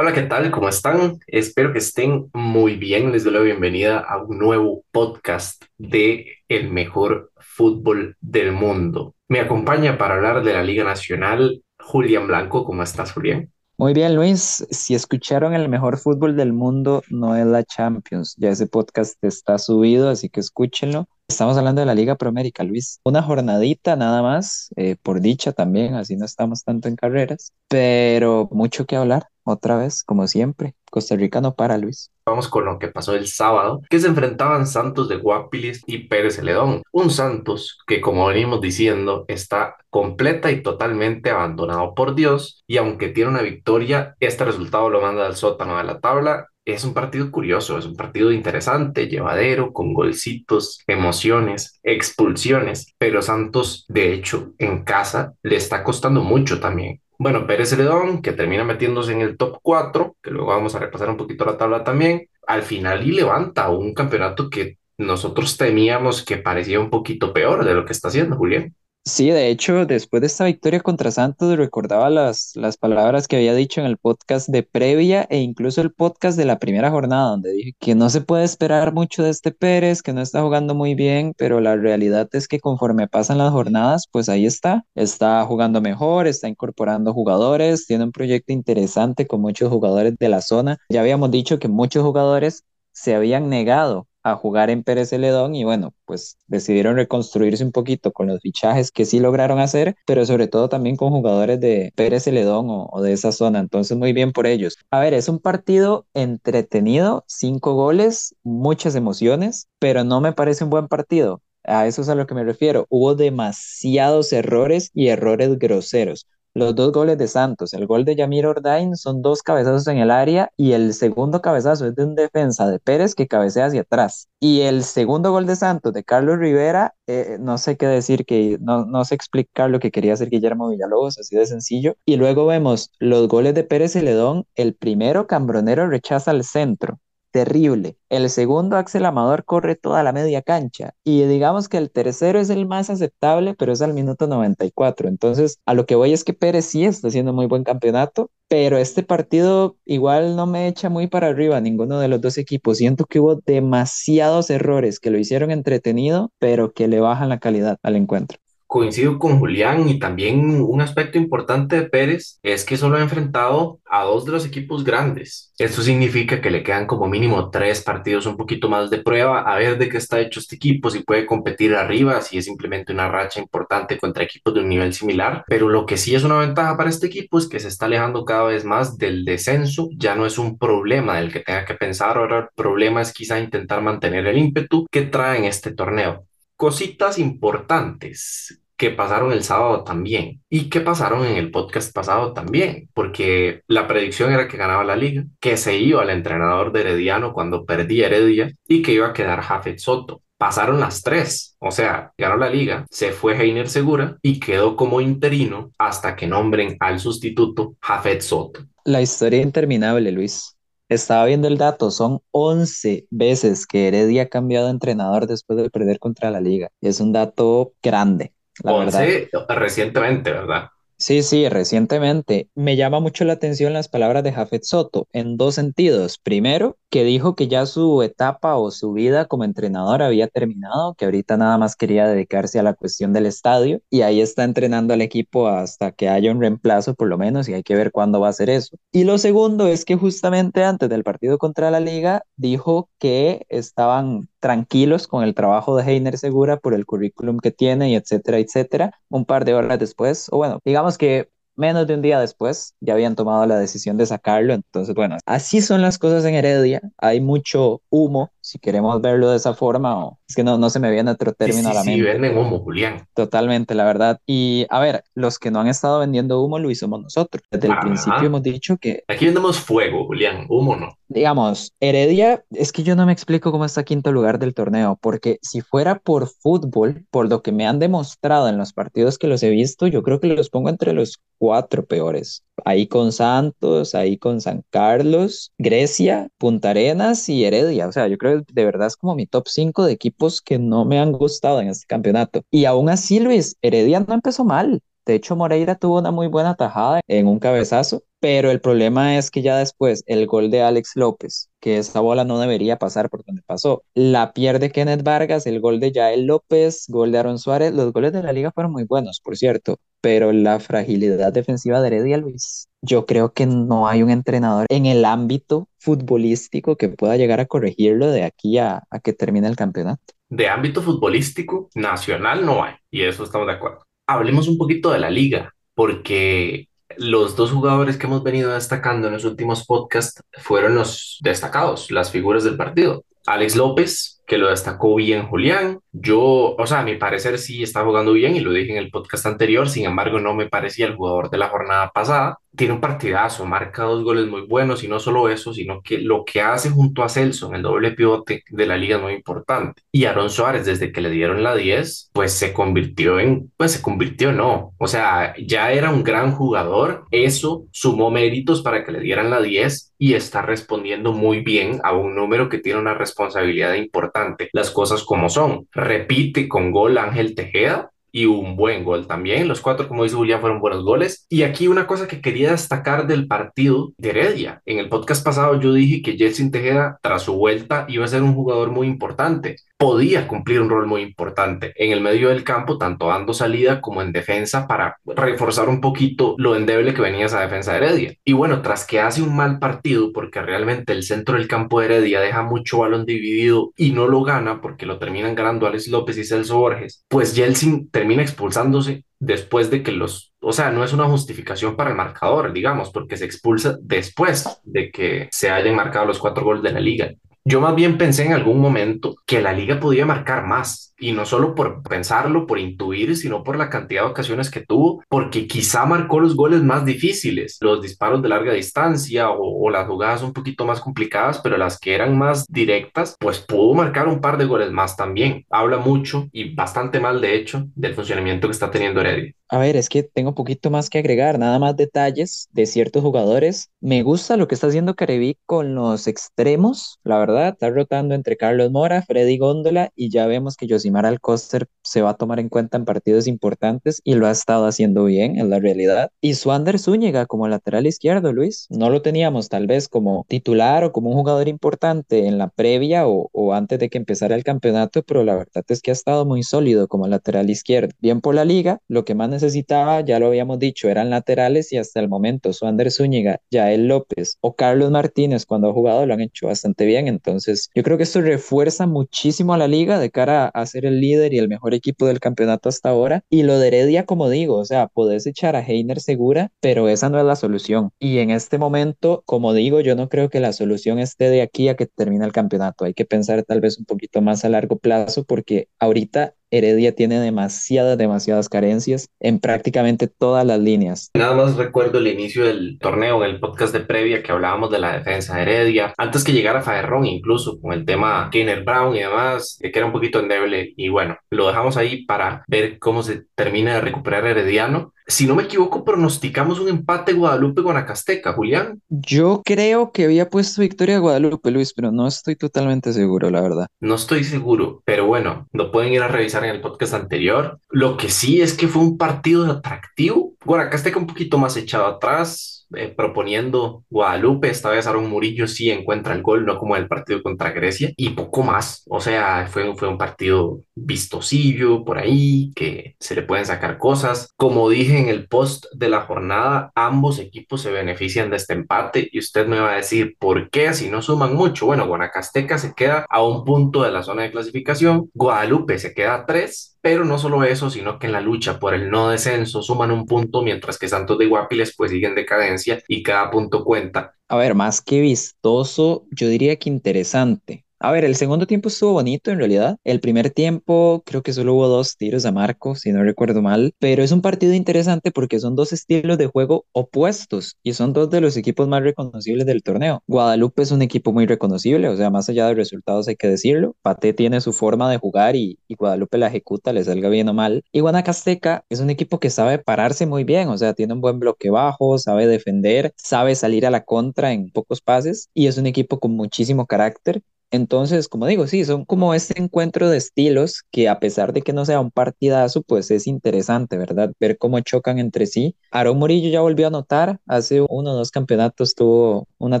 Hola, ¿qué tal? ¿Cómo están? Espero que estén muy bien. Les doy la bienvenida a un nuevo podcast de El mejor fútbol del mundo. Me acompaña para hablar de la Liga Nacional Julián Blanco. ¿Cómo estás, Julián? Muy bien, Luis. Si escucharon el mejor fútbol del mundo, no es la Champions. Ya ese podcast está subido, así que escúchenlo. Estamos hablando de la Liga Promérica, Luis. Una jornadita nada más, eh, por dicha también, así no estamos tanto en carreras, pero mucho que hablar otra vez, como siempre. Costa Rica no para, Luis. Vamos con lo que pasó el sábado, que se enfrentaban Santos de Guapilis y Pérez Celedón. Un Santos que, como venimos diciendo, está completa y totalmente abandonado por Dios. Y aunque tiene una victoria, este resultado lo manda al sótano de la tabla es un partido curioso, es un partido interesante, llevadero, con golcitos, emociones, expulsiones, pero Santos, de hecho, en casa le está costando mucho también. Bueno, Pérez Celedón, que termina metiéndose en el top 4, que luego vamos a repasar un poquito la tabla también, al final y levanta un campeonato que nosotros temíamos que parecía un poquito peor de lo que está haciendo, Julián. Sí, de hecho, después de esta victoria contra Santos, recordaba las, las palabras que había dicho en el podcast de previa e incluso el podcast de la primera jornada, donde dije que no se puede esperar mucho de este Pérez, que no está jugando muy bien, pero la realidad es que conforme pasan las jornadas, pues ahí está, está jugando mejor, está incorporando jugadores, tiene un proyecto interesante con muchos jugadores de la zona. Ya habíamos dicho que muchos jugadores se habían negado a jugar en Pérez Celedón y bueno, pues decidieron reconstruirse un poquito con los fichajes que sí lograron hacer, pero sobre todo también con jugadores de Pérez Celedón o, de esa zona, entonces muy bien por ellos. A ver, es un partido entretenido, cinco goles, muchas emociones, pero no me parece un buen partido. A eso es a lo que me refiero. Hubo demasiados errores y errores groseros los dos goles de Santos. El gol de Yamir Ordain son dos cabezazos en el área y el segundo cabezazo es de un defensa de Pérez que cabecea hacia atrás. Y el segundo gol de Santos de Carlos Rivera, eh, no sé qué decir, que no, no sé explicar lo que quería hacer Guillermo Villalobos, así de sencillo. Y luego vemos los goles de Pérez Celedón. El primero, Cambronero rechaza al centro terrible. El segundo, Axel Amador, corre toda la media cancha. Y digamos que el tercero es el más aceptable, pero es al minuto 94. Entonces, a lo que voy es que Pérez sí está haciendo muy buen campeonato, pero este partido igual no me echa muy para arriba ninguno de los dos equipos. Siento que hubo demasiados errores que lo hicieron entretenido, pero que le bajan la calidad al encuentro coincido con Julián y también un aspecto importante de Pérez es que solo ha enfrentado a dos de los equipos grandes. Esto significa que le quedan como mínimo tres partidos un poquito más de prueba a ver de qué está hecho este equipo, si puede competir arriba, si es simplemente una racha importante contra equipos de un nivel similar. Pero lo que sí es una ventaja para este equipo es que se está alejando cada vez más del descenso. Ya no es un problema del que tenga que pensar, ahora el problema es quizá intentar mantener el ímpetu que trae en este torneo cositas importantes que pasaron el sábado también y que pasaron en el podcast pasado también, porque la predicción era que ganaba la liga, que se iba el entrenador de Herediano cuando perdía Heredia y que iba a quedar Jafet Soto. Pasaron las tres, o sea, ganó la liga, se fue Heiner Segura y quedó como interino hasta que nombren al sustituto Jafet Soto. La historia interminable, Luis. Estaba viendo el dato, son 11 veces que Heredia ha cambiado de entrenador después de perder contra la liga. Es un dato grande, la 11 verdad. recientemente, ¿verdad? Sí, sí, recientemente. Me llama mucho la atención las palabras de Jafet Soto en dos sentidos. Primero, que dijo que ya su etapa o su vida como entrenador había terminado, que ahorita nada más quería dedicarse a la cuestión del estadio y ahí está entrenando al equipo hasta que haya un reemplazo por lo menos y hay que ver cuándo va a hacer eso. Y lo segundo es que justamente antes del partido contra la liga dijo que estaban tranquilos con el trabajo de Heiner Segura por el currículum que tiene y etcétera, etcétera. Un par de horas después, o bueno, digamos que menos de un día después ya habían tomado la decisión de sacarlo. Entonces, bueno, así son las cosas en Heredia. Hay mucho humo, si queremos verlo de esa forma, o es que no, no se me viene otro término a la mente. Sí, venden humo, Julián. Totalmente, la verdad. Y a ver, los que no han estado vendiendo humo lo hicimos nosotros. Desde el principio hemos dicho que... Aquí vendemos fuego, Julián, humo no. Digamos, Heredia, es que yo no me explico cómo está quinto lugar del torneo, porque si fuera por fútbol, por lo que me han demostrado en los partidos que los he visto, yo creo que los pongo entre los cuatro peores. Ahí con Santos, ahí con San Carlos, Grecia, Punta Arenas y Heredia. O sea, yo creo de verdad es como mi top 5 de equipos que no me han gustado en este campeonato. Y aún así, Luis, Heredia no empezó mal. De hecho, Moreira tuvo una muy buena tajada en un cabezazo pero el problema es que ya después el gol de Alex López, que esa bola no debería pasar por donde pasó, la pierde Kenneth Vargas, el gol de Yael López, gol de Aaron Suárez, los goles de la liga fueron muy buenos, por cierto, pero la fragilidad defensiva de Heredia Luis, yo creo que no hay un entrenador en el ámbito futbolístico que pueda llegar a corregirlo de aquí a, a que termine el campeonato. De ámbito futbolístico nacional no hay, y eso estamos de acuerdo. Hablemos un poquito de la liga, porque los dos jugadores que hemos venido destacando en los últimos podcasts fueron los destacados, las figuras del partido. Alex López, que lo destacó bien Julián. Yo, o sea, a mi parecer sí está jugando bien y lo dije en el podcast anterior, sin embargo no me parecía el jugador de la jornada pasada. Tiene un partidazo, marca dos goles muy buenos y no solo eso, sino que lo que hace junto a Celso en el doble pivote de la liga es muy importante. Y Aaron Suárez, desde que le dieron la 10, pues se convirtió en, pues se convirtió, no, o sea, ya era un gran jugador, eso sumó méritos para que le dieran la 10 y está respondiendo muy bien a un número que tiene una responsabilidad importante, las cosas como son. Repite con gol Ángel Tejeda, y un buen gol también. Los cuatro, como dice Julián, fueron buenos goles. Y aquí una cosa que quería destacar del partido de Heredia. En el podcast pasado yo dije que Jelsin Tejeda, tras su vuelta, iba a ser un jugador muy importante. Podía cumplir un rol muy importante en el medio del campo, tanto dando salida como en defensa, para reforzar un poquito lo endeble que venía esa defensa de Heredia. Y bueno, tras que hace un mal partido, porque realmente el centro del campo de Heredia deja mucho balón dividido y no lo gana, porque lo terminan ganando Alex López y Celso Borges, pues Jelsin termina expulsándose después de que los, o sea, no es una justificación para el marcador, digamos, porque se expulsa después de que se hayan marcado los cuatro goles de la liga. Yo más bien pensé en algún momento que la liga podía marcar más, y no solo por pensarlo, por intuir, sino por la cantidad de ocasiones que tuvo, porque quizá marcó los goles más difíciles, los disparos de larga distancia o, las jugadas un poquito más complicadas, pero las que eran más directas, pues pudo marcar un par de goles más también. Habla mucho y bastante mal, de hecho, del funcionamiento que está teniendo Heredia. A ver, es que tengo poquito más que agregar, nada más detalles de ciertos jugadores. Me gusta lo que está haciendo Carevic con los extremos, la verdad, está rotando entre Carlos Mora, Freddy Góndola y ya vemos que Josimar Alcoster se va a tomar en cuenta en partidos importantes y lo ha estado haciendo bien, en la realidad. Y Suander Zúñiga como lateral izquierdo, Luis, no lo teníamos tal vez como titular o como un jugador importante en la previa o, o antes de que empezara el campeonato, pero la verdad es que ha estado muy sólido como lateral izquierdo. Bien por la liga, lo que más necesitaba, ya lo habíamos dicho, eran laterales y hasta el momento Suander Zúñiga, Yael López o Carlos Martínez cuando ha jugado lo han hecho bastante bien. Entonces yo creo que esto refuerza muchísimo a la liga de cara a ser el líder y el mejor equipo del campeonato hasta ahora. Y lo de Heredia, como digo, o sea, podés echar a Heiner segura, pero esa no es la solución. Y en este momento, como digo, yo no creo que la solución esté de aquí a que termine el campeonato. Hay que pensar tal vez un poquito más a largo plazo porque ahorita Heredia tiene demasiadas, demasiadas carencias en prácticamente todas las líneas. Nada más recuerdo el inicio del torneo en el podcast de previa que hablábamos de la defensa de Heredia, antes que llegara Faerrón incluso con el tema Kenner Brown y demás, que era un poquito endeble. Y bueno, lo dejamos ahí para ver cómo se termina de recuperar Herediano si no me equivoco, pronosticamos un empate Guadalupe-Guanacasteca, Julián. Yo creo que había puesto victoria Guadalupe, Luis, pero no estoy totalmente seguro, la verdad. No estoy seguro, pero bueno, lo pueden ir a revisar en el podcast anterior. Lo que sí es que fue un partido atractivo. Guanacasteca un poquito más echado atrás, eh, proponiendo Guadalupe. Esta vez Aaron Murillo sí encuentra el gol, no como el partido contra Grecia, y poco más. O sea, fue, fue un partido vistosillo por ahí, que se le pueden sacar cosas. Como dije en el post de la jornada, ambos equipos se benefician de este empate y usted me va a decir, ¿por qué si no suman mucho? Bueno, Guanacasteca se queda a un punto de la zona de clasificación, Guadalupe se queda a tres, pero no solo eso, sino que en la lucha por el no descenso suman un punto, mientras que Santos de Guapiles pues siguen decadencia y cada punto cuenta. A ver, más que vistoso, yo diría que interesante. A ver, el segundo tiempo estuvo bonito en realidad. El primer tiempo creo que solo hubo dos tiros a Marco, si no recuerdo mal, pero es un partido interesante porque son dos estilos de juego opuestos y son dos de los equipos más reconocibles del torneo. Guadalupe es un equipo muy reconocible, o sea, más allá de resultados hay que decirlo. Pate tiene su forma de jugar y, y Guadalupe la ejecuta, le salga bien o mal. Y Guanacasteca es un equipo que sabe pararse muy bien, o sea, tiene un buen bloque bajo, sabe defender, sabe salir a la contra en pocos pases y es un equipo con muchísimo carácter Entonces, como digo, sí, son como este encuentro de estilos que a pesar de que no sea un partidazo, pues es interesante, ¿verdad? Ver cómo chocan entre sí. Aarón Murillo ya volvió a anotar, hace uno o dos campeonatos tuvo una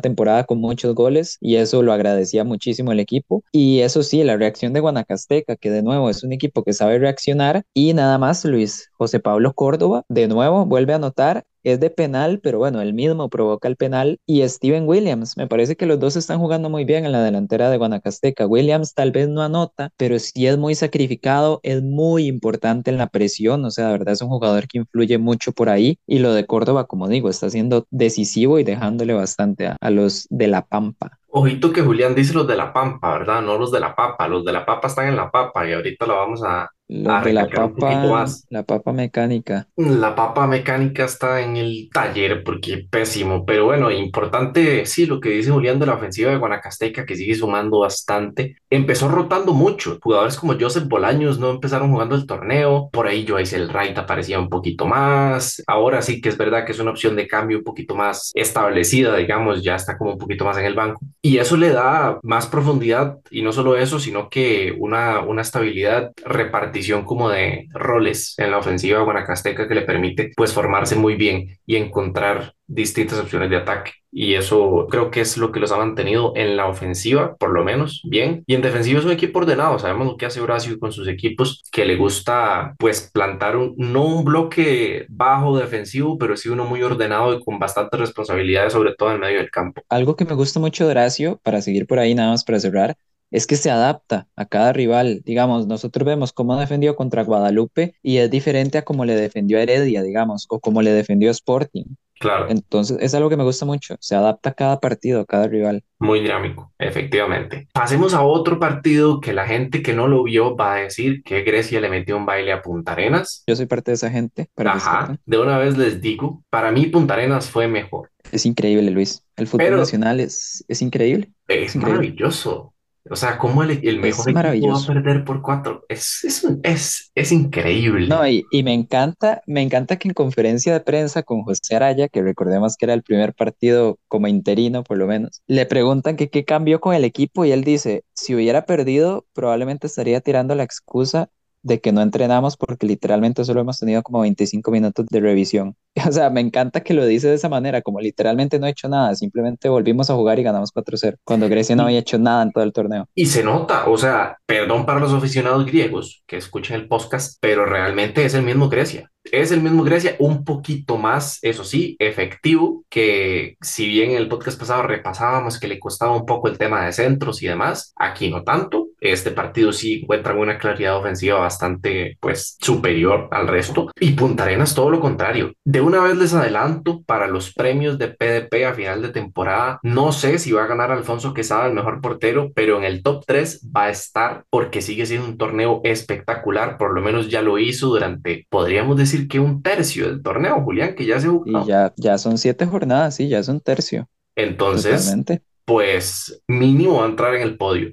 temporada con muchos goles y eso lo agradecía muchísimo el equipo. Y eso sí, la reacción de Guanacasteca, que de nuevo es un equipo que sabe reaccionar. Y nada más, Luis José Pablo Córdoba, de nuevo vuelve a anotar es de penal, pero bueno, él mismo provoca el penal. Y Steven Williams, me parece que los dos están jugando muy bien en la delantera de Guanacasteca. Williams tal vez no anota, pero sí es muy sacrificado, es muy importante en la presión, o sea, de verdad es un jugador que influye mucho por ahí. Y lo de Córdoba, como digo, está siendo decisivo y dejándole bastante a, los de La Pampa. Ojito que Julián dice los de la pampa, ¿verdad? No los de la papa. Los de la papa están en la papa y ahorita la vamos a, Los a de la papa, la papa mecánica. La papa mecánica está en el taller porque pésimo, pero bueno, importante, sí, lo que dice Julián de la ofensiva de Guanacasteca, que sigue sumando bastante. Empezó rotando mucho. Jugadores como Joseph Bolaños no empezaron jugando el torneo. Por ahí Joyce Wright aparecía un poquito más. Ahora sí que es verdad que es una opción de cambio un poquito más establecida, digamos, ya está como un poquito más en el banco. Y eso le da más profundidad y no solo eso, sino que una, una estabilidad, repartición como de roles en la ofensiva guanacasteca que le permite pues formarse muy bien y encontrar distintas opciones de ataque. Y eso creo que es lo que los ha mantenido en la ofensiva, por lo menos, bien. Y en defensiva es un equipo ordenado. Sabemos lo que hace Horacio con sus equipos, que le gusta pues plantar un, no un bloque bajo defensivo, pero sí uno muy ordenado y con bastantes responsabilidades, sobre todo en medio del campo. Algo que me gusta mucho de para seguir por ahí nada más para cerrar, es que se adapta a cada rival. Digamos, nosotros vemos cómo defendió contra Guadalupe y es diferente a cómo le defendió a Heredia, digamos, o cómo le defendió a Sporting. Claro, Entonces, es algo que me gusta mucho. Se adapta a cada partido, a cada rival. muy dinámico, efectivamente. Pasemos a otro partido que la gente que no lo vio va a decir que Grecia le metió un baile a Punta Arenas. Yo soy parte de esa gente, para Ajá, de una vez les digo, para mí Punta Arenas fue mejor, Es increíble, Luis. El fútbol pero nacional es, es increíble. Es es increíble. maravilloso. O sea, ¿cómo el, el mejor equipo va a perder por cuatro? Es, es, es, es increíble. No, y, y me encanta, me encanta que en conferencia de prensa con José Araya, que recordemos que era el primer partido como interino por lo menos, le preguntan que qué cambió con el equipo y él dice, si hubiera perdido, probablemente estaría tirando la excusa de que no entrenamos porque literalmente solo hemos tenido como 25 minutos de revisión. O sea, me encanta que lo dice de esa manera, como literalmente no he hecho nada, simplemente volvimos a jugar y ganamos 4-0, cuando Grecia no había hecho nada en todo el torneo. y se nota, o sea, perdón para los aficionados griegos que escuchen el podcast, pero realmente es el mismo Grecia. Es el mismo Grecia, un poquito más, eso sí, efectivo, que si bien en el podcast pasado repasábamos que le costaba un poco el tema de centros y demás, aquí no tanto. Este partido sí encuentra una claridad ofensiva bastante, pues, superior al resto. Y Punta Arenas todo lo contrario. De una vez les adelanto para los premios de PDP a final de temporada. No sé si va a ganar Alfonso Quesada el mejor portero, pero en el top 3 va a estar porque sigue siendo un torneo espectacular. Por lo menos ya lo hizo durante, podríamos decir que un tercio del torneo, Julián, que ya se ha Y ya, ya son siete jornadas, sí, ya es un tercio, Entonces, totalmente. pues mínimo va a entrar en el podio.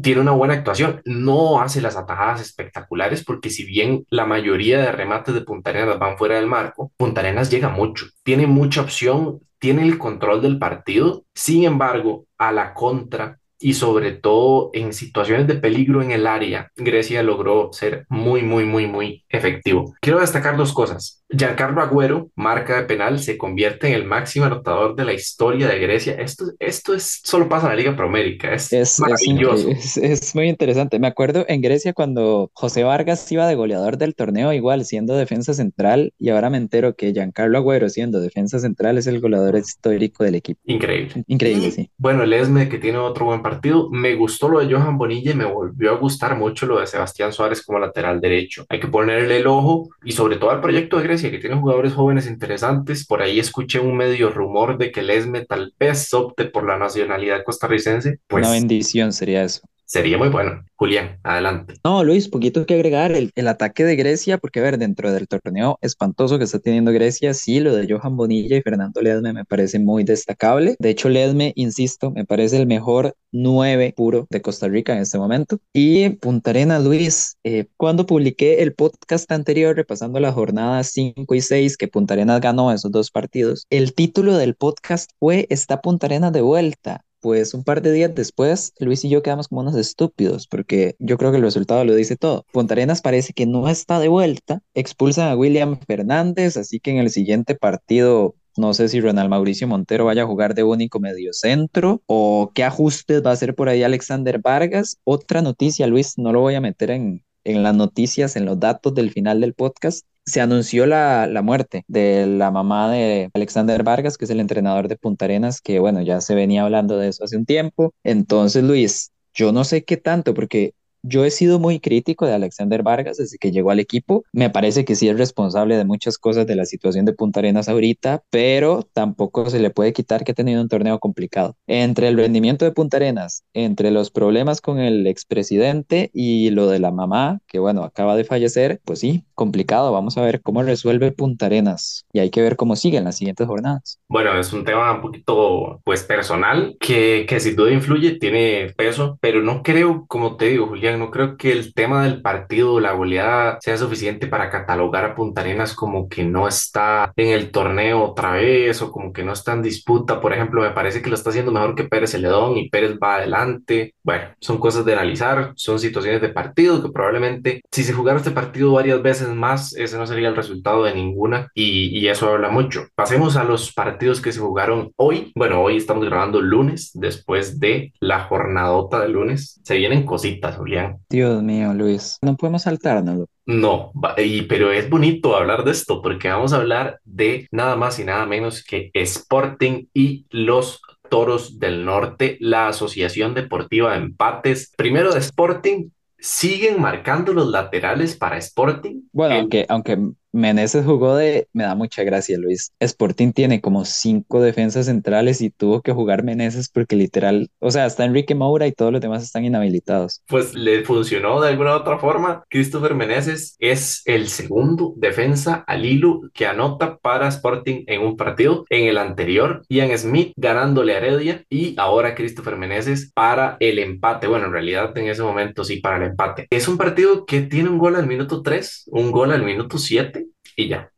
Tiene una buena actuación, no hace las atajadas espectaculares porque si bien la mayoría de remates de Punta Arenas van fuera del marco, Punta Arenas llega mucho, tiene mucha opción, tiene el control del partido, sin embargo, a la contra y sobre todo en situaciones de peligro en el área, Grecia logró ser muy, muy, muy, muy efectivo. Quiero destacar dos cosas. Giancarlo Agüero, marca de penal, se convierte en el máximo anotador de la historia de Grecia. Esto, esto es, solo pasa en la Liga Promérica, es Es, maravilloso. es, es muy interesante. Me acuerdo en Grecia cuando José Vargas iba de goleador del torneo, igual siendo defensa central, y ahora me entero que Giancarlo Agüero, siendo defensa central, es el goleador histórico del equipo. Increíble. Increíble, sí. bueno, el Esme que tiene otro buen partido. Me gustó lo de Johan Bonilla y me volvió a gustar mucho lo de Sebastián Suárez como lateral derecho. Hay que ponerle el ojo y sobre todo al proyecto de Grecia que tiene jugadores jóvenes interesantes. Por ahí escuché un medio rumor de que el Esme tal vez opte por la nacionalidad costarricense. Una Pues bendición sería eso. Sería muy bueno. Julián, adelante. No, Luis, poquito que agregar. El, ataque de Grecia, porque a ver, dentro del torneo espantoso que está teniendo Grecia, sí, lo de Johan Bonilla y Fernando Ledme me parece muy destacable. De hecho, Ledme, insisto, me parece el mejor 9 puro de Costa Rica en este momento. Y Punta Arenas, Luis, eh, cuando publiqué el podcast anterior repasando las jornadas 5 y 6 que Punta Arenas ganó esos dos partidos, el título del podcast fue ¿Está Punta Arenas de vuelta? Pues un par de días después, Luis y yo quedamos como unos estúpidos, porque yo creo que el resultado lo dice todo. Punta Arenas parece que no está de vuelta, expulsan a William Fernández, así que en el siguiente partido no sé si Ronald Mauricio Montero vaya a jugar de único mediocentro o qué ajustes va a hacer por ahí Alexander Vargas. Otra noticia, Luis, no lo voy a meter en, en las noticias, en los datos del final del podcast, se anunció la, la, muerte de la mamá de Alexander Vargas, que es el entrenador de Punta Arenas, que bueno, ya se venía hablando de eso hace un tiempo. Entonces, Luis, yo no sé qué tanto, porque yo he sido muy crítico de Alexander Vargas desde que llegó al equipo. Me parece que sí es responsable de muchas cosas de la situación de Punta Arenas ahorita, pero tampoco se le puede quitar que ha tenido un torneo complicado. Entre el rendimiento de Punta Arenas, entre los problemas con el expresidente y lo de la mamá, que bueno, acaba de fallecer, pues sí, complicado. Vamos a ver cómo resuelve Punta Arenas y hay que ver cómo sigue en las siguientes jornadas. Bueno, es un tema un poquito pues personal que, que sin duda influye, tiene peso, pero no creo, como te digo, Julián, no creo que el tema del partido, la goleada, sea suficiente para catalogar a Punta Arenas como que no está en el torneo otra vez o como que no está en disputa. Por ejemplo, me parece que lo está haciendo mejor que Pérez Celedón y Pérez va adelante. Bueno, son cosas de analizar, son situaciones de partido que probablemente si se jugara este partido varias veces más, ese no sería el resultado de ninguna y, y eso habla mucho. Pasemos a los partidos que se jugaron hoy. Bueno, hoy estamos grabando lunes, después de la jornadota de lunes. Se vienen cositas, Julián. Dios mío, Luis, no podemos saltarnos. No, y, pero es bonito hablar de esto porque vamos a hablar de nada más y nada menos que Sporting y los Toros del Norte, la Asociación Deportiva de Empates. Primero de Sporting, siguen marcando los laterales para Sporting. Bueno, aunque, aunque Meneses jugó de, me da mucha gracia Luis, Sporting tiene como cinco defensas centrales y tuvo que jugar Meneses porque literal, o sea, está Enrique Moura y todos los demás están inhabilitados. Pues le funcionó de alguna otra forma. Christopher Meneses es el segundo defensa al hilo que anota para Sporting en un partido. En el anterior, Ian Smith ganándole a Heredia y ahora Christopher Meneses para el empate. Bueno, en realidad en ese momento sí para el empate. Es un partido que tiene un gol al minuto 3, un gol al minuto 7 y ya.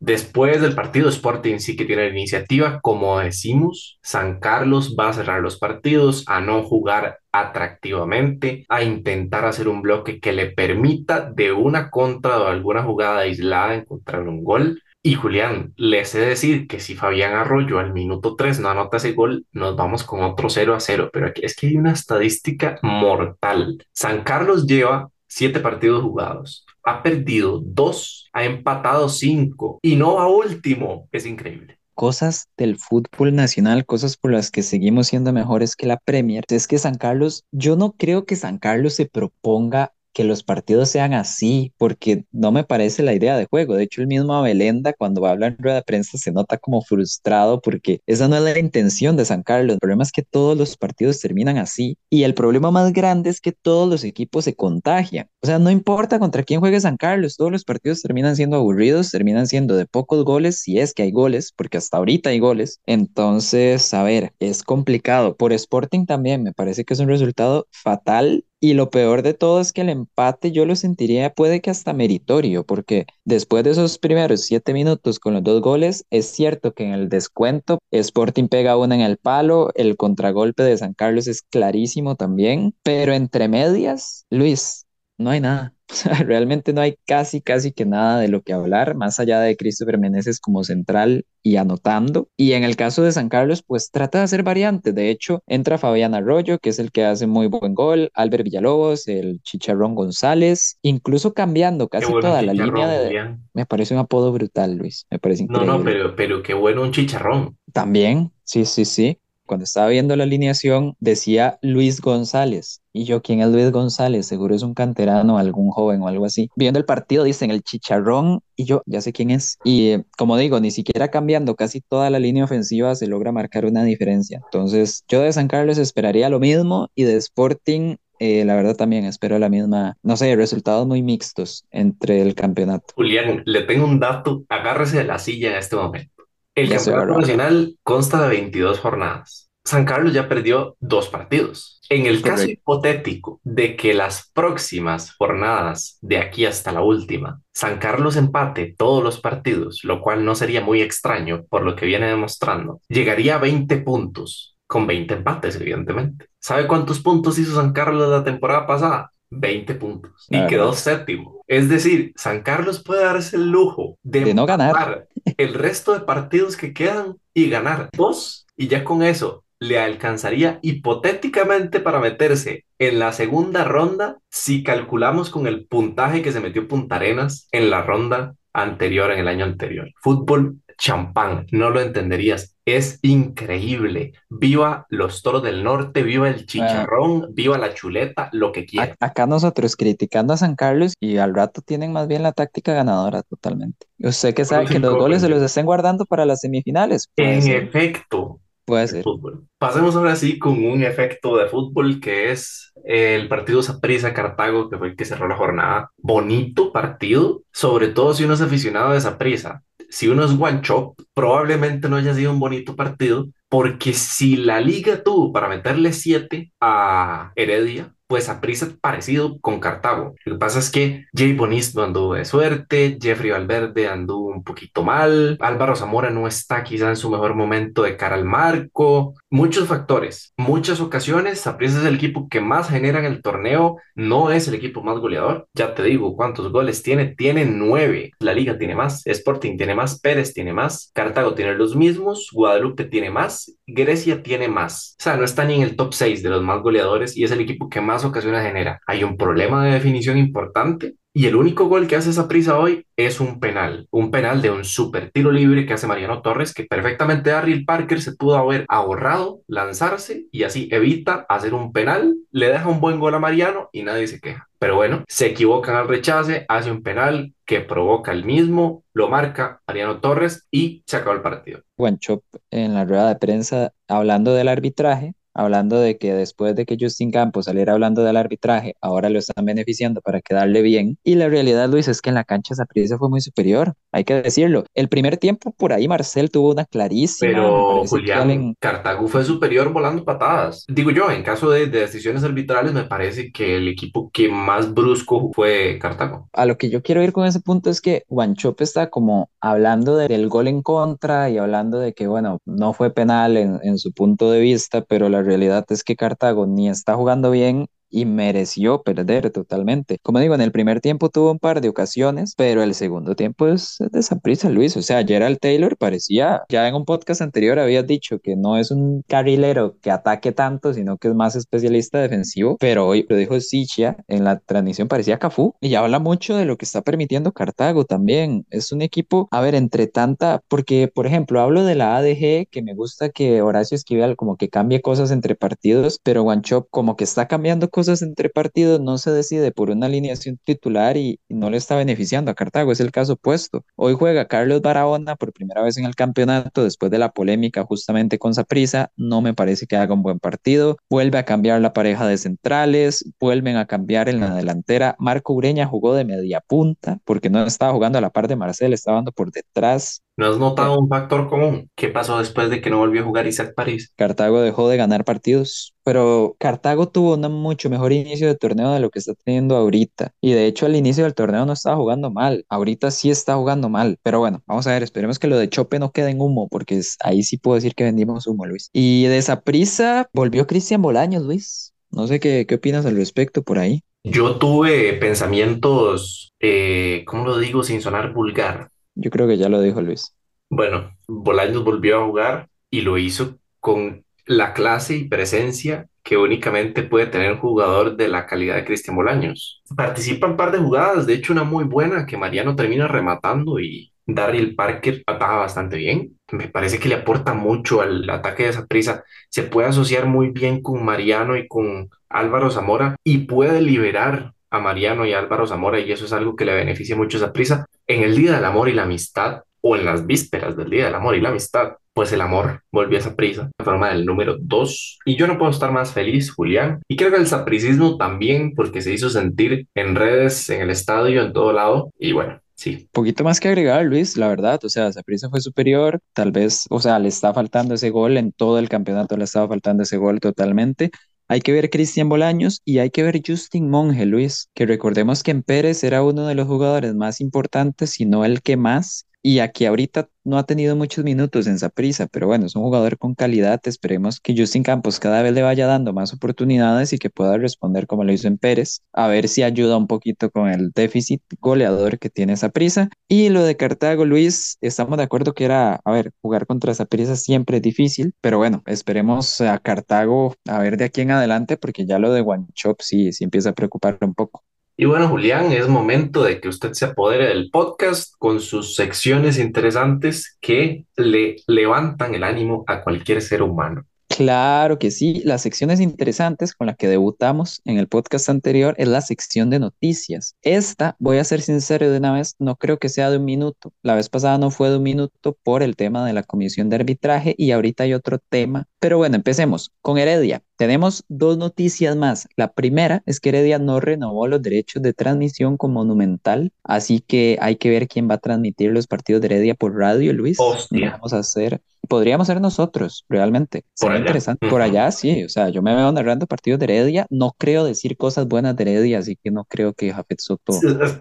Después del partido, Sporting sí que tiene la iniciativa. Como decimos, San Carlos va a cerrar los partidos, a no jugar atractivamente, a intentar hacer un bloque que le permita de una contra o alguna jugada aislada encontrar un gol. Y Julián, he de decir que si Fabián Arroyo al minuto 3 no anota ese gol, nos vamos con otro 0 a 0. Pero es que hay una estadística mortal. San Carlos lleva siete partidos jugados ha perdido dos, ha empatado cinco y no va último. Es increíble cosas del fútbol nacional, cosas por las que seguimos siendo mejores que la Premier. Es que San Carlos, yo no creo que San Carlos se proponga que los partidos sean así, porque no me parece la idea de juego. De hecho, el mismo Abelenda, cuando habla en rueda de prensa, se nota como frustrado porque esa no es la intención de San Carlos. El problema es que todos los partidos terminan así y el problema más grande es que todos los equipos se contagian. O sea, no importa contra quién juegue San Carlos, todos los partidos terminan siendo aburridos, terminan siendo de pocos goles, si es que hay goles, porque hasta ahorita hay goles. Entonces, a ver, es complicado. Por Sporting también me parece que es un resultado fatal y lo peor de todo es que el empate yo lo sentiría puede que hasta meritorio, porque después de esos primeros siete minutos con los dos goles, es cierto que en el descuento Sporting pega una en el palo, el contragolpe de San Carlos es clarísimo también, pero entre medias, Luis, no hay nada. realmente no hay casi, casi que nada de lo que hablar, más allá de Christopher Meneses como central y anotando. Y en el caso de San Carlos, pues trata de hacer variantes. De hecho, entra Fabián Arroyo, que es el que hace muy buen gol, Albert Villalobos, el Chicharrón González, incluso cambiando casi toda la línea de... Me parece un apodo brutal, Luis. Me parece increíble. No, no, pero, pero qué bueno un chicharrón. También, sí, sí, sí cuando estaba viendo la alineación decía Luis González. Y yo, ¿quién es Luis González? Seguro es un canterano, algún joven o algo así. Viendo el partido dicen el chicharrón y yo ya sé quién es. Y eh, como digo, ni siquiera cambiando casi toda la línea ofensiva se logra marcar una diferencia. Entonces, yo de San Carlos esperaría lo mismo y de Sporting eh, la verdad también espero la misma, no sé, resultados muy mixtos entre el campeonato. Julián, le tengo un dato, agárrese de la silla en este momento. El campeonato nacional consta de 22 jornadas. San Carlos ya perdió dos partidos. En el caso hipotético de que las próximas jornadas, de aquí hasta la última, San Carlos empate todos los partidos, lo cual no sería muy extraño por lo que viene demostrando, llegaría a 20 puntos con 20 empates, evidentemente. ¿Sabe cuántos puntos hizo San Carlos la temporada pasada? 20 puntos y quedó séptimo. Es decir, San Carlos puede darse el lujo de De no ganar. el resto de partidos que quedan y ganar dos y ya con eso le alcanzaría hipotéticamente para meterse en la segunda ronda si calculamos con el puntaje que se metió Punta Arenas en la ronda anterior, en el año anterior. Fútbol champán, no lo entenderías. Es increíble. Viva los toros del norte, viva el chicharrón, viva la chuleta, lo que quieran. acá nosotros criticando a San Carlos y al rato tienen más bien la táctica ganadora totalmente. Usted que sabe que los goles se los estén guardando para las semifinales. En ser, efecto, puede ser. fútbol. Pasemos ahora sí con un efecto de fútbol que es el partido Saprissa-Cartago, que fue el que cerró la jornada. Bonito partido, sobre todo si uno es aficionado de Saprissa. Si uno es shot, probablemente no haya sido un bonito partido, porque si la liga tuvo para meterle 7 a Heredia, pues Saprissa es parecido con Cartago. Lo que pasa es que Jay Bonis no anduvo de suerte, Jeffrey Valverde anduvo un poquito mal, Álvaro Zamora no está quizá en su mejor momento de cara al marco, muchos factores, muchas ocasiones, Saprissa es el equipo que más genera en el torneo, no es el equipo más goleador, ya te digo cuántos goles tiene, tiene nueve, la liga tiene más, Sporting tiene más, Pérez tiene más, Cartago tiene los mismos, Guadalupe tiene más, Grecia tiene más, o sea, no está ni en el top 6 de los más goleadores y es el equipo que más ocasiones genera. Hay un problema de definición importante y el único gol que hace esa prisa hoy es un penal, un penal de un super tiro libre que hace Mariano Torres, que perfectamente Darryl Parker se pudo haber ahorrado, lanzarse y así evita hacer un penal, le deja un buen gol a Mariano y nadie se queja. Pero bueno, se equivocan al rechace, hace un penal que provoca el mismo, lo marca Mariano Torres y se acabó el partido. Guanchop en la rueda de prensa hablando del arbitraje, hablando de que después de que Justin Campos saliera hablando del arbitraje, ahora lo están beneficiando para quedarle bien. Y la realidad, Luis, es que en la cancha Saprissa fue muy superior, hay que decirlo. El primer tiempo por ahí Marcel tuvo una clarísima, Pero Julián, Cartago fue superior volando patadas. Digo yo, en caso de, de decisiones arbitrales, me parece que el equipo que más brusco fue Cartago. a lo que yo quiero ir con ese punto es que Guanchope está como hablando de- del gol en contra y hablando de que, bueno, no fue penal en, en su punto de vista, pero la realidad es que Cartago ni está jugando bien y mereció perder totalmente. Como digo, en el primer tiempo tuvo un par de ocasiones, pero el segundo tiempo es de prisa, Luis. O sea, Gerald Taylor parecía, ya en un podcast anterior habías dicho que no es un carrilero que ataque tanto, sino que es más especialista defensivo, pero hoy lo dijo Sichia en la transmisión, parecía Cafú y habla mucho de lo que está permitiendo Cartago también. Es un equipo, a ver, entre tanta, porque por ejemplo, hablo de la ADG, que me gusta que Horacio Esquivel como que cambie cosas entre partidos, pero Guanchop como que está cambiando cosas entre partidos, no se decide por una alineación titular y, no le está beneficiando a Cartago, es el caso opuesto. Hoy juega Carlos Barahona por primera vez en el campeonato después de la polémica justamente con Saprissa, no me parece que haga un buen partido, vuelve a cambiar la pareja de centrales, vuelven a cambiar en la delantera, Marco Ureña jugó de media punta porque no estaba jugando a la par de Marcel, estaba jugando por detrás, ¿No has notado un factor común? ¿Qué pasó después de que no volvió a jugar Isaac París? Cartago dejó de ganar partidos, pero Cartago tuvo un mucho mejor inicio de torneo de lo que está teniendo ahorita. Y de hecho al inicio del torneo no estaba jugando mal, ahorita sí está jugando mal. Pero bueno, vamos a ver, esperemos que lo de Chope no quede en humo, porque es- ahí sí puedo decir que vendimos humo, Luis. Y de esa prisa volvió Cristian Bolaños, Luis. No sé qué, qué opinas al respecto por ahí. Yo tuve pensamientos, eh, ¿cómo lo digo sin sonar vulgar? Yo creo que ya lo dijo Luis. Bueno, Bolaños volvió a jugar y lo hizo con la clase y presencia que únicamente puede tener un jugador de la calidad de Cristian Bolaños. Participa en un par de jugadas, de hecho una muy buena que Mariano termina rematando y Darryl Parker ataja bastante bien. Me parece que le aporta mucho al ataque de prisa. Se puede asociar muy bien con Mariano y con Álvaro Zamora y puede liberar a Mariano y Álvaro Zamora y eso es algo que le beneficia mucho a prisa en el Día del Amor y la Amistad o en las vísperas del Día del Amor y la Amistad, pues el amor volvió a prisa en forma del número 2. Y yo no puedo estar más feliz, Julián. Y creo que el sapricismo también, porque se hizo sentir en redes, en el estadio, en todo lado. Y bueno, sí. Poquito más que agregar, Luis, la verdad, o sea, Saprissa fue superior, tal vez, o sea, le está faltando ese gol en todo el campeonato, le estaba faltando ese gol totalmente. Hay que ver Cristian Bolaños y hay que ver Justin Monge, Luis, que recordemos que en Pérez era uno de los jugadores más importantes, si no el que más, y aquí ahorita no ha tenido muchos minutos en Saprissa, pero bueno, es un jugador con calidad. Esperemos que Justin Campos cada vez le vaya dando más oportunidades y que pueda responder como lo hizo en Pérez, a ver si ayuda un poquito con el déficit goleador que tiene Saprissa. Y lo de Cartago, Luis, estamos de acuerdo que era, a ver, jugar contra Saprissa siempre es difícil, pero bueno, esperemos a Cartago a ver de aquí en adelante, porque ya lo de One Chop sí, sí empieza a preocupar un poco. Y bueno, Julián, es momento de que usted se apodere del podcast con sus secciones interesantes que le levantan el ánimo a cualquier ser humano. Claro que sí. Las secciones interesantes con las que debutamos en el podcast anterior es la sección de noticias. Esta, voy a ser sincero de una vez, no creo que sea de un minuto. La vez pasada no fue de un minuto por el tema de la comisión de arbitraje y ahorita hay otro tema. Pero bueno, empecemos con Heredia. Tenemos dos noticias más. La primera es que Heredia no renovó los derechos de transmisión con Monumental, así que hay que ver quién va a transmitir los partidos de Heredia por radio, Luis. Hostia. Vamos a hacer podríamos ser nosotros, realmente. Por Sería allá. interesante. Por allá, sí. O sea, yo me veo narrando partidos de Heredia. No creo decir cosas buenas de Heredia, así que no creo que Jafet Soto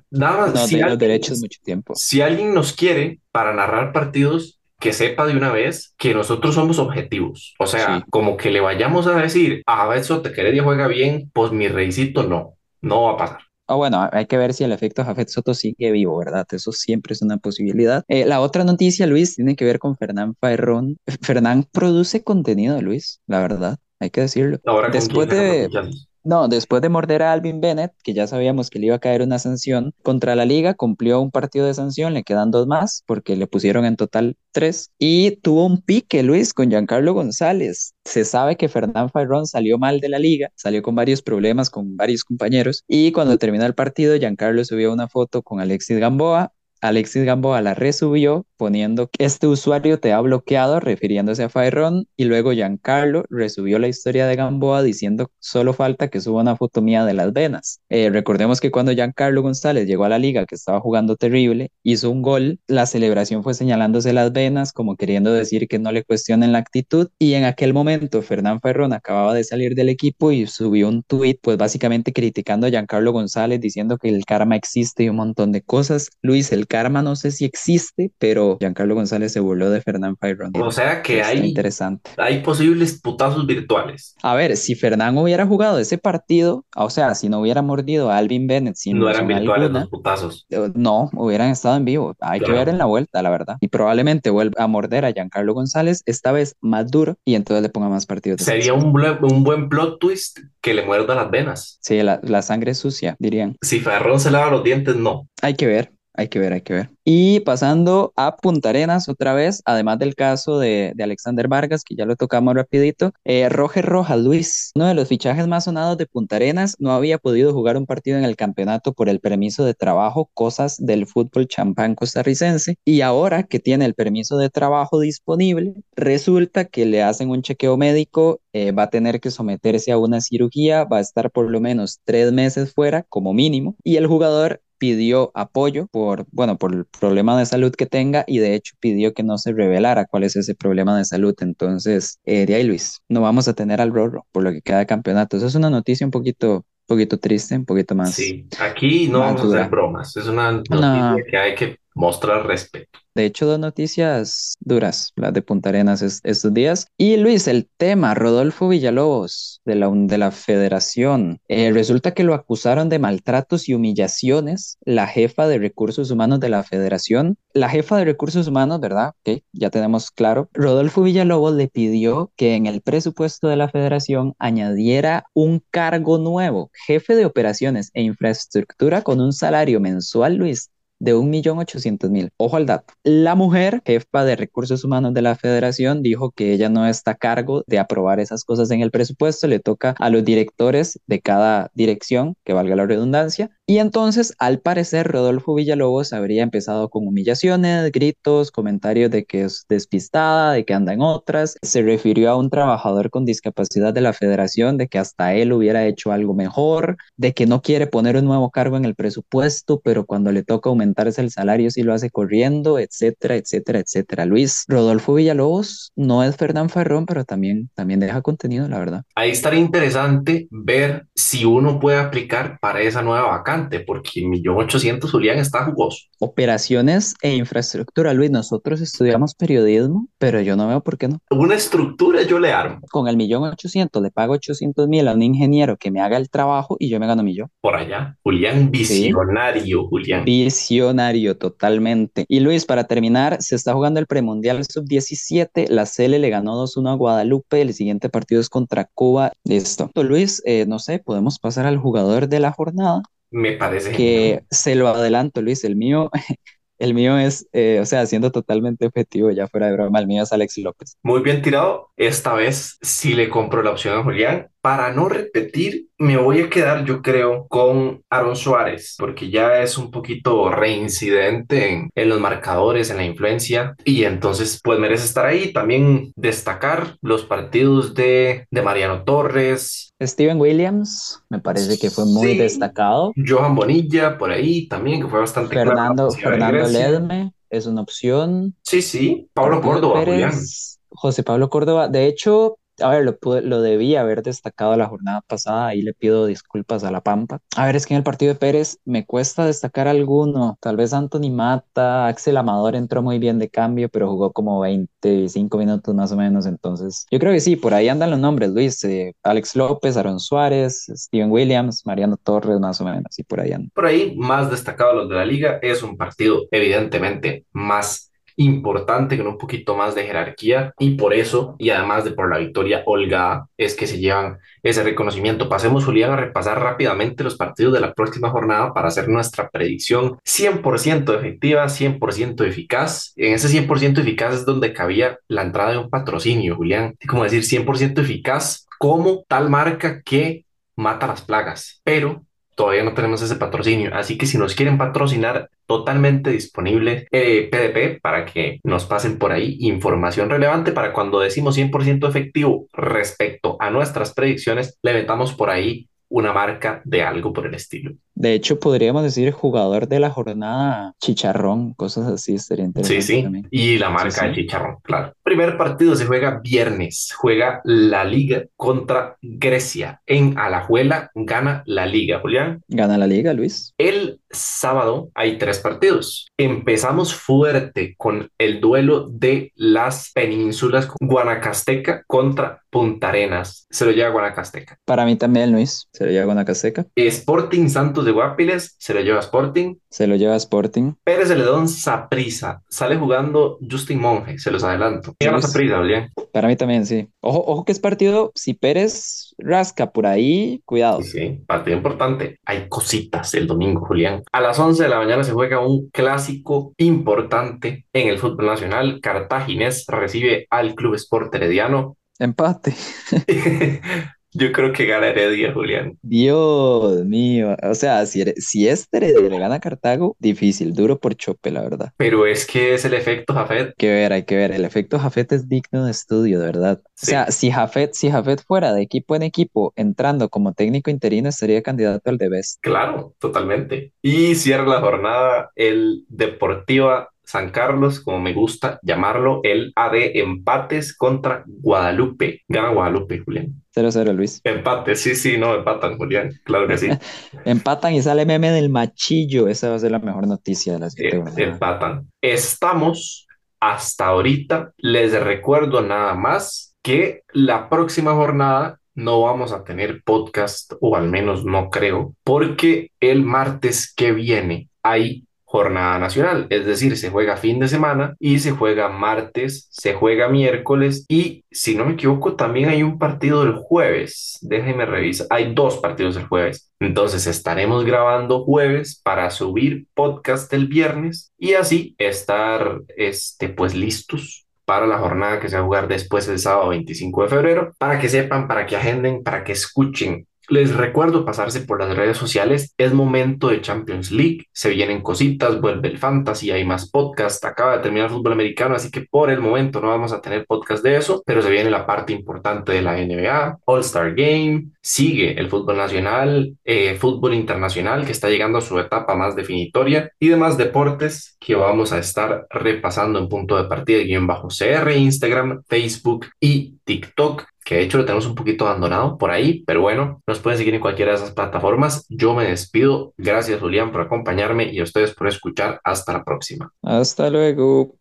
Nada nos si los derechos mucho tiempo. Si alguien nos quiere para narrar partidos, que sepa de una vez que nosotros somos objetivos. O sea, Sí. como que le vayamos a decir, a eso te Heredia juega bien, pues mi reycito no, no va a pasar. Ah, bueno, hay que ver si el efecto Jafet Soto sigue vivo, ¿verdad? Eso siempre es una posibilidad. Eh, la otra noticia, Luis, tiene que ver con Fernán Faerrón. Fernán produce contenido, Luis, la verdad, hay que decirlo. Ahora Después de? No, después de morder a Alvin Bennett, que ya sabíamos que le iba a caer una sanción contra la liga, cumplió un partido de sanción, le quedan dos más, porque le pusieron en total tres, y tuvo un pique, Luis, con Giancarlo González. Se sabe que Fernán Fairón salió mal de la liga, salió con varios problemas con varios compañeros, y cuando terminó el partido, Giancarlo subió una foto con Alexis Gamboa, Alexis Gamboa la resubió poniendo que este usuario te ha bloqueado refiriéndose a Fairón y luego Giancarlo resubió la historia de Gamboa diciendo solo falta que suba una foto mía de las venas. Eh, recordemos que cuando Giancarlo González llegó a la liga que estaba jugando terrible, hizo un gol, la celebración fue señalándose las venas como queriendo decir que no le cuestionen la actitud y en aquel momento Fernán Ferrón acababa de salir del equipo y subió un tuit pues básicamente criticando a Giancarlo González diciendo que el karma existe y un montón de cosas. Luis, el karma no sé si existe, pero Giancarlo González se burló de Fernán Fairón. O sea que Está hay, interesante. hay posibles putazos virtuales. A ver, si Fernán hubiera jugado ese partido, o sea, si no hubiera mordido a Alvin Bennett sin No eran virtuales alguna, los putazos. eh, no, hubieran estado en vivo. Hay que ver en la vuelta, la verdad. Y probablemente vuelva a morder a Giancarlo González, esta vez más duro, y entonces le ponga más partidos. Sería un, buen- un buen plot twist que le muerda las venas. Sí, la, la sangre sucia, dirían. Si Ferrón se lava los dientes, no. Hay que ver, hay que ver, hay que ver. Y pasando a Punta Arenas otra vez, además del caso de, de Alexander Vargas, que ya lo tocamos rapidito, eh, Roger Rojas, Luis, uno de los fichajes más sonados de Punta Arenas, no había podido jugar un partido en el campeonato por el permiso de trabajo, cosas del fútbol champán costarricense, y ahora que tiene el permiso de trabajo disponible, resulta que le hacen un chequeo médico, eh, va a tener que someterse a una cirugía, va a estar por lo menos tres meses fuera como mínimo, y el jugador pidió apoyo por, bueno, por el problema de salud que tenga y de hecho pidió que no se revelara cuál es ese problema de salud. Entonces, eh, de ahí Luis, no vamos a tener al Rorro por lo que queda de campeonato. Eso es una noticia un poquito, poquito triste, un poquito más. Sí, aquí no vamos a hacer bromas. Es una noticia No. que hay que mostrar respeto. De hecho, dos noticias duras, las de Punta Arenas es- estos días. Y Luis, el tema, Rodolfo Villalobos de la, de la federación. Eh, resulta que lo acusaron de maltratos y humillaciones la jefa de recursos humanos de la federación. La jefa de recursos humanos, ¿verdad? Ok, ya tenemos claro. Rodolfo Villalobos le pidió que en el presupuesto de la federación añadiera un cargo nuevo, jefe de operaciones e infraestructura con un salario mensual, Luis, de 1.800.000. Ojo al dato. La mujer, jefa de recursos humanos de la federación, dijo que ella no está a cargo de aprobar esas cosas en el presupuesto, le toca a los directores de cada dirección, que valga la redundancia. Y entonces, al parecer, Rodolfo Villalobos habría empezado con humillaciones, gritos, comentarios de que es despistada, de que anda en otras. Se refirió a un trabajador con discapacidad de la federación, de que hasta él hubiera hecho algo mejor, de que no quiere poner un nuevo cargo en el presupuesto, pero cuando le toca aumentar aumentarse el salario si lo hace corriendo, etcétera, etcétera, etcétera. Luis, Rodolfo Villalobos no es Fernán Farrón, pero también, también deja contenido, la verdad. Ahí estaría interesante ver si uno puede aplicar para esa nueva vacante, porque millón ochocientos Julián está jugoso. Operaciones e infraestructura, Luis, nosotros estudiamos periodismo, pero yo no veo por qué no. Una estructura yo le armo. Con el millón ochocientos le pago ochocientos mil a un ingeniero que me haga el trabajo y yo me gano millón. Por allá, Julián, visionario, Julián. Visionario, totalmente. Y Luis, para terminar, se está jugando el premundial sub-17, la CL le ganó 2-1 a Guadalupe, el siguiente partido es contra Cuba. Listo. Luis, eh, no sé, podemos pasar al jugador de la jornada. Me parece que se lo adelanto, Luis. El mío el mío es, eh, o sea, siendo totalmente objetivo, ya fuera de broma, el mío es Alex López. Muy bien tirado. Esta vez sí le compro la opción a Julián. Para no repetir, me voy a quedar, yo creo, con Aaron Suárez, porque ya es un poquito reincidente en, en, los marcadores, en la influencia, y entonces pues merece estar ahí. También destacar los partidos de, de Mariano Torres. Steven Williams, me parece que fue muy sí. destacado. Johan Bonilla, por ahí también, que fue bastante Fernando, claro, Fernando Ledme es una opción. Sí, sí, Pablo Córdoba, Pérez, Julián. José Pablo Córdoba, de hecho, a ver, lo, lo debía haber destacado la jornada pasada, ahí le pido disculpas a la Pampa. A ver, es que en el partido de Pérez me cuesta destacar alguno, tal vez Anthony Mata, Axel Amador entró muy bien de cambio, pero jugó como 25 minutos más o menos, entonces yo creo que sí, por ahí andan los nombres, Luis, eh, Alex López, Aaron Suárez, Steven Williams, Mariano Torres, más o menos, y por ahí. Por ahí, más destacado los de la liga, es un partido evidentemente más importante con un poquito más de jerarquía y por eso y además de por la victoria holgada es que se llevan ese reconocimiento. Pasemos Julián a repasar rápidamente los partidos de la próxima jornada para hacer nuestra predicción 100% efectiva, 100% eficaz. En ese 100% eficaz es donde cabía la entrada de un patrocinio, Julián. Como decir 100% eficaz como tal marca que mata las plagas, pero todavía no tenemos ese patrocinio. Así que si nos quieren patrocinar, totalmente disponible eh, PDP para que nos pasen por ahí información relevante para cuando decimos 100% efectivo respecto a nuestras predicciones, le metamos por ahí una marca de algo por el estilo. De hecho, podríamos decir jugador de la jornada chicharrón, cosas así, estaría interesante. Sí, sí. También. Y la marca Sí, sí. de chicharrón, claro. Primer partido se juega viernes. Juega la Liga contra Grecia. En Alajuela gana la Liga, Julián. Gana la liga, Luis. El sábado hay tres partidos. Empezamos fuerte con el duelo de las penínsulas Guanacasteca contra Punta Arenas. Se lo lleva Guanacasteca. Para mí también, Luis. Se lo lleva Guanacasteca. Sporting Santos de Guapiles se lo lleva Sporting. Se lo lleva Sporting. Pérez Celedón Saprisa. Sale jugando Justin Monge, se los adelanto. Gana. Saprisa, Julián. Para mí también, sí. Ojo, ojo que es partido. Si Pérez rasca por ahí, cuidado. Sí, sí, partido importante. Hay cositas el domingo, Julián. A las 11 de la mañana se juega un clásico importante en el fútbol nacional. Cartaginés recibe al Club Sport Herediano. Empate. Yo creo que gana Heredia, Julián. Dios mío. O sea, si, si este Heredia le gana a Cartago, difícil, duro por chope, la verdad. Pero es que es el efecto Jafet. Hay que ver, hay que ver. El efecto Jafet es digno de estudio, de verdad. O sea, si Jafet, si Jafet fuera de equipo en equipo, entrando como técnico interino, estaría candidato al de Best. Claro, totalmente. Y cierra la jornada el Deportiva San Carlos, como me gusta llamarlo, el AD Empates contra Guadalupe. Gana Guadalupe, Julián. 0-0, Luis. Empate, sí, sí, no empatan, Julián. Claro que sí. Empatan y sale meme del machillo. Esa va a ser la mejor noticia de la siguiente Eh, empatan. Estamos hasta ahorita. Les recuerdo nada más que la próxima jornada no vamos a tener podcast, o al menos no creo, porque el martes que viene hay jornada nacional, es decir, se juega fin de semana y se juega martes, se juega miércoles y si no me equivoco también hay un partido el jueves, déjenme revisar, hay dos partidos el jueves, entonces estaremos grabando jueves para subir podcast el viernes y así estar este pues listos para la jornada que se va a jugar después el sábado 25 de febrero, para que sepan, para que agenden, para que escuchen Les recuerdo pasarse por las redes sociales. Es momento de Champions League. Se vienen cositas, vuelve el fantasy, hay más podcast. Acaba de terminar el fútbol americano, así que por el momento no vamos a tener podcast de eso, pero se viene la parte importante de la NBA, All-Star Game, sigue el fútbol nacional, eh, fútbol internacional que está llegando a su etapa más definitoria y demás deportes que vamos a estar repasando en punto de partida guion bajo CR, Instagram, Facebook y TikTok que de hecho lo tenemos un poquito abandonado por ahí, pero bueno, nos pueden seguir en cualquiera de esas plataformas. Yo me despido. Gracias, Julián, por acompañarme y a ustedes por escuchar. Hasta la próxima. Hasta luego.